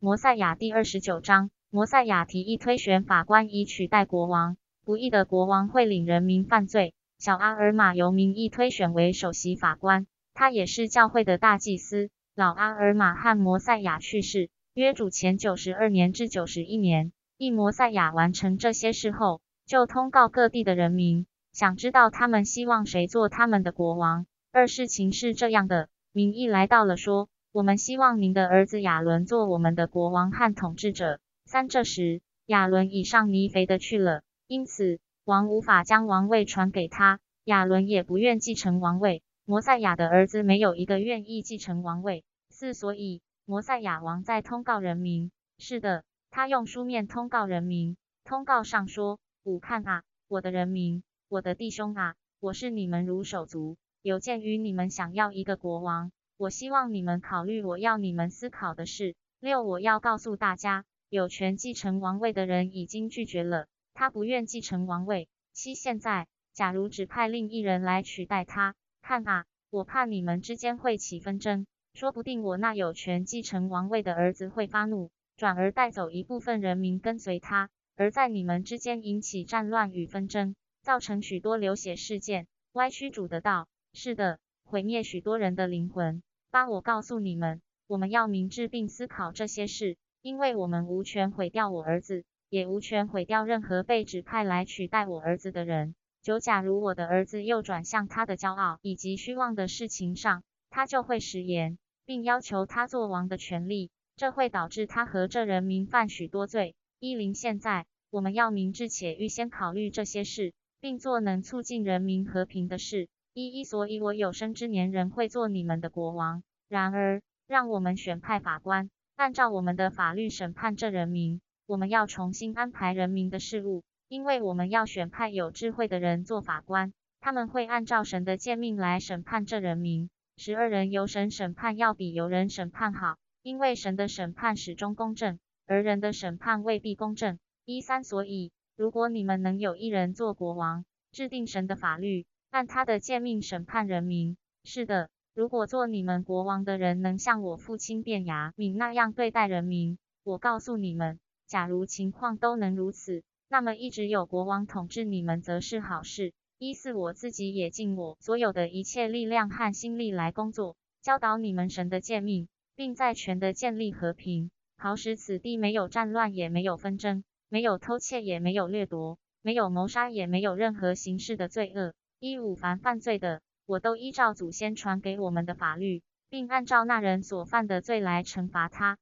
摩赛亚第二十九章，摩赛亚提议推选法官以取代国王。不义的国王会领人民犯罪。小阿尔玛由民意推选为首席法官，他也是教会的大祭司。老阿尔玛和摩赛亚去世，约主前九十二年至九十一年。一摩赛亚完成这些事后，就通告各地的人民，想知道他们希望谁做他们的国王。二事情是这样的，民意来到了说。我们希望您的儿子亚伦做我们的国王和统治者。三这时，亚伦已上尼肥的去了，因此王无法将王位传给他。亚伦也不愿继承王位。摩赛亚的儿子没有一个愿意继承王位。四所以摩赛亚王在通告人民。是的，他用书面通告人民。通告上说：五看啊，我的人民，我的弟兄啊，我是你们如手足。有鉴于你们想要一个国王。我希望你们考虑我要你们思考的事。六，我要告诉大家，有权继承王位的人已经拒绝了，他不愿继承王位。七，现在，假如只派另一人来取代他，看啊，我怕你们之间会起纷争，说不定我那有权继承王位的儿子会发怒，转而带走一部分人民跟随他，而在你们之间引起战乱与纷争，造成许多流血事件，歪曲主的道。是的，毁灭许多人的灵魂。八，我告诉你们，我们要明智并思考这些事，因为我们无权毁掉我儿子，也无权毁掉任何被指派来取代我儿子的人。九，假如我的儿子又转向他的骄傲以及虚妄的事情上，他就会食言，并要求他做王的权利，这会导致他和这人民犯许多罪。一零，现在我们要明智且预先考虑这些事，并做能促进人民和平的事。一一，所以我有生之年仍会做你们的国王。然而，让我们选派法官，按照我们的法律审判这人民。我们要重新安排人民的事务，因为我们要选派有智慧的人做法官，他们会按照神的诫命来审判这人民。十二人由神审判要比由人审判好，因为神的审判始终公正，而人的审判未必公正。一三，所以如果你们能有一人做国王，制定神的法律。按他的诫命审判人民。是的，如果做你们国王的人能像我父亲卞雅敏那样对待人民，我告诉你们，假如情况都能如此，那么一直有国王统治你们则是好事。一是，我自己也尽我所有的一切力量和心力来工作，教导你们神的诫命，并在全的建立和平，好使此地没有战乱，也没有纷争，没有偷窃，也没有掠夺，没有谋杀，也没有任何形式的罪恶。一五凡犯罪的，我都依照祖先传给我们的法律，并按照那人所犯的罪来惩罚他。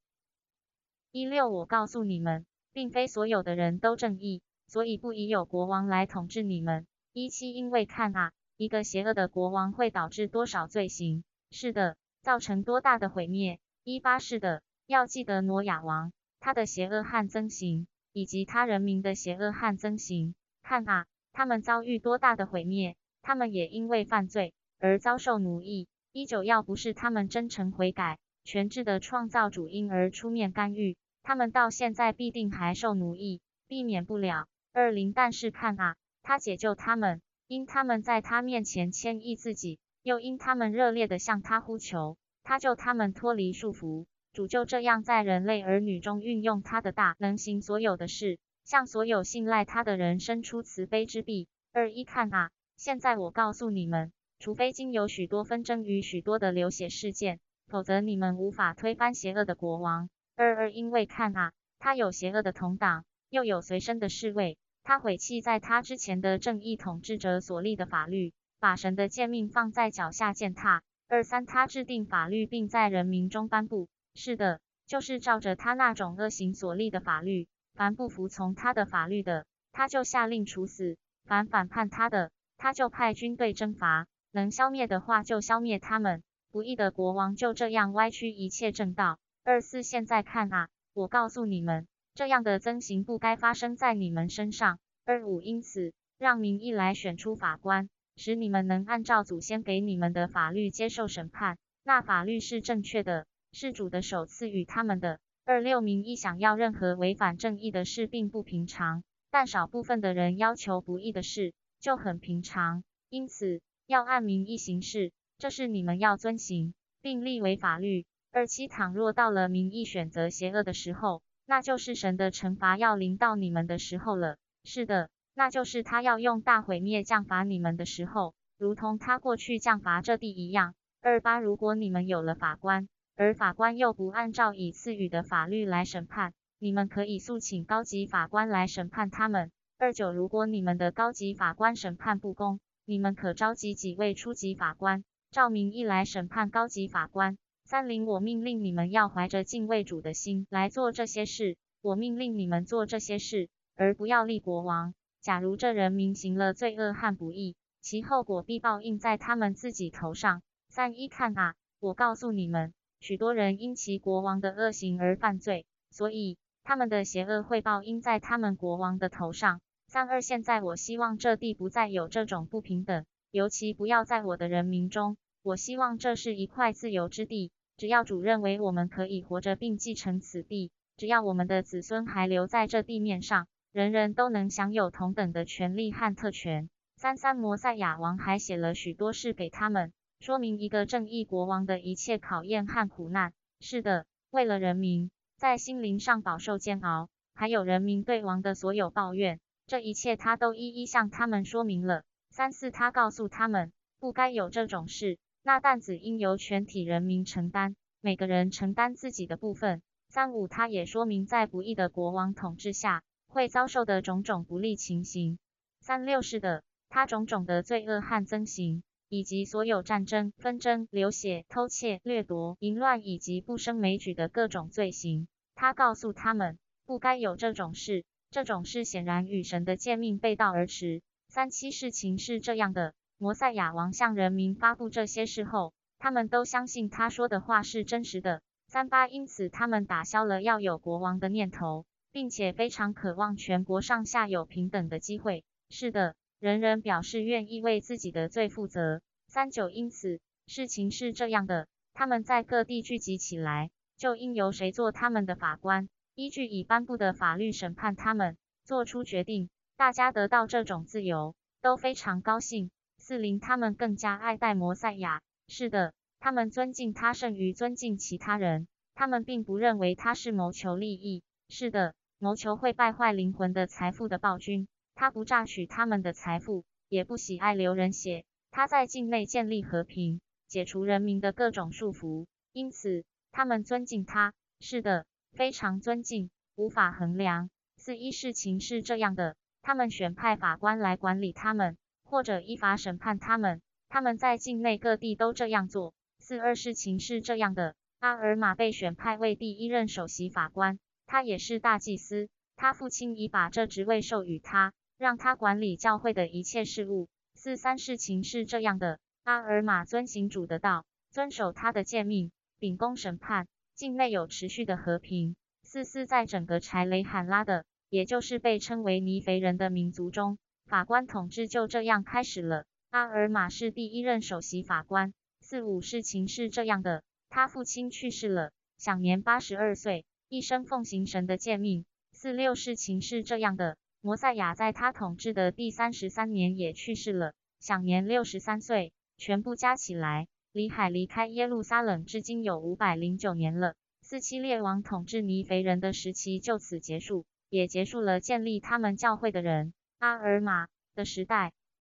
一六我告诉你们，并非所有的人都正义，所以不宜有国王来统治你们。一七因为看啊，一个邪恶的国王会导致多少罪行？是的，造成多大的毁灭？一八是的，要记得挪亚王，他的邪恶和增行，以及他人民的邪恶和增行。看啊，他们遭遇多大的毁灭！他们也因为犯罪而遭受奴役。一九要不是他们真诚悔改，全智的创造主因而出面干预，他们到现在必定还受奴役，避免不了。二零但是看啊，他解救他们，因他们在他面前谦抑自己，又因他们热烈的向他呼求，他救他们脱离束缚。主就这样在人类儿女中运用他的大能行所有的事，向所有信赖他的人伸出慈悲之臂。二一看啊。现在我告诉你们，除非经有许多纷争与许多的流血事件，否则你们无法推翻邪恶的国王。二二，因为看啊，他有邪恶的同党，又有随身的侍卫，他毁弃在他之前的正义统治者所立的法律，把神的诫命放在脚下践踏。二三，他制定法律，并在人民中颁布。是的，就是照着他那种恶行所立的法律，凡不服从他的法律的，他就下令处死；凡反叛他的，他就派军队征伐，能消灭的话就消灭他们。不义的国王就这样歪曲一切正道。二四，现在看啊，我告诉你们，这样的增刑不该发生在你们身上。二五，因此让民意来选出法官，使你们能按照祖先给你们的法律接受审判。那法律是正确的，是主的首赐予他们的。二六，民意想要任何违反正义的事并不平常，但少部分的人要求不义的事。就很平常，因此要按民意行事，这是你们要遵行并立为法律。二七倘若到了民意选择邪恶的时候，那就是神的惩罚要临到你们的时候了。是的，那就是他要用大毁灭降罚你们的时候，如同他过去降罚这地一样。二八，如果你们有了法官，而法官又不按照已赐予的法律来审判，你们可以诉请高级法官来审判他们。二九，如果你们的高级法官审判不公，你们可召集几位初级法官，照名义来审判高级法官。三零，我命令你们要怀着敬畏主的心来做这些事。我命令你们做这些事，而不要立国王。假如这人民行了罪恶和不义，其后果必报应在他们自己头上。三一，看啊，我告诉你们，许多人因其国王的恶行而犯罪，所以他们的邪恶会报应在他们国王的头上。三二，现在我希望这地不再有这种不平等，尤其不要在我的人民中。我希望这是一块自由之地。只要主认为我们可以活着并继承此地，只要我们的子孙还留在这地面上，人人都能享有同等的权利和特权。三三摩赛亚王还写了许多事给他们，说明一个正义国王的一切考验和苦难。是的，为了人民在心灵上饱受煎熬，还有人民对王的所有抱怨，这一切他都一一向他们说明了。三四他告诉他们，不该有这种事。那担子应由全体人民承担，每个人承担自己的部分。三五，他也说明在不义的国王统治下会遭受的种种不利情形。三六是的，他种种的罪恶和憎刑，以及所有战争、纷争、流血、偷窃、掠夺、淫乱以及不胜枚举的各种罪行。他告诉他们，不该有这种事。这种事显然与神的诫命背道而驰。三七事情是这样的。摩赛亚王向人民发布这些事后，他们都相信他说的话是真实的。三八，因此他们打消了要有国王的念头，并且非常渴望全国上下有平等的机会。是的，人人表示愿意为自己的罪负责。三九，因此事情是这样的，他们在各地聚集起来，就应由谁做他们的法官，依据已颁布的法律审判他们，做出决定。大家得到这种自由，都非常高兴。四零，他们更加爱戴摩赛亚。是的，他们尊敬他胜于尊敬其他人。他们并不认为他是谋求利益。是的，谋求会败坏灵魂的财富的暴君。他不榨取他们的财富，也不喜爱流人血。他在境内建立和平，解除人民的各种束缚。因此，他们尊敬他。是的，非常尊敬，无法衡量。四一，事情是这样的，他们选派法官来管理他们。或者依法审判他们，他们在境内各地都这样做。四二事情是这样的：阿尔玛被选派为第一任首席法官，他也是大祭司。他父亲已把这职位授予他，让他管理教会的一切事务。四三事情是这样的：阿尔玛遵行主的道，遵守他的诫命，秉公审判，境内有持续的和平。四四在整个柴雷罕拉的，也就是被称为尼肥人的民族中。法官统治就这样开始了。阿尔玛是第一任首席法官。四五事情是这样的，他父亲去世了，享年八十二岁，一生奉行神的诫命。四六事情是这样的，摩赛亚在他统治的第三十三年也去世了，享年六十三岁。全部加起来，李海离开耶路撒冷至今有五百零九年了。四期列王统治尼肥人的时期就此结束，也结束了建立他们教会的人。阿尔玛的时代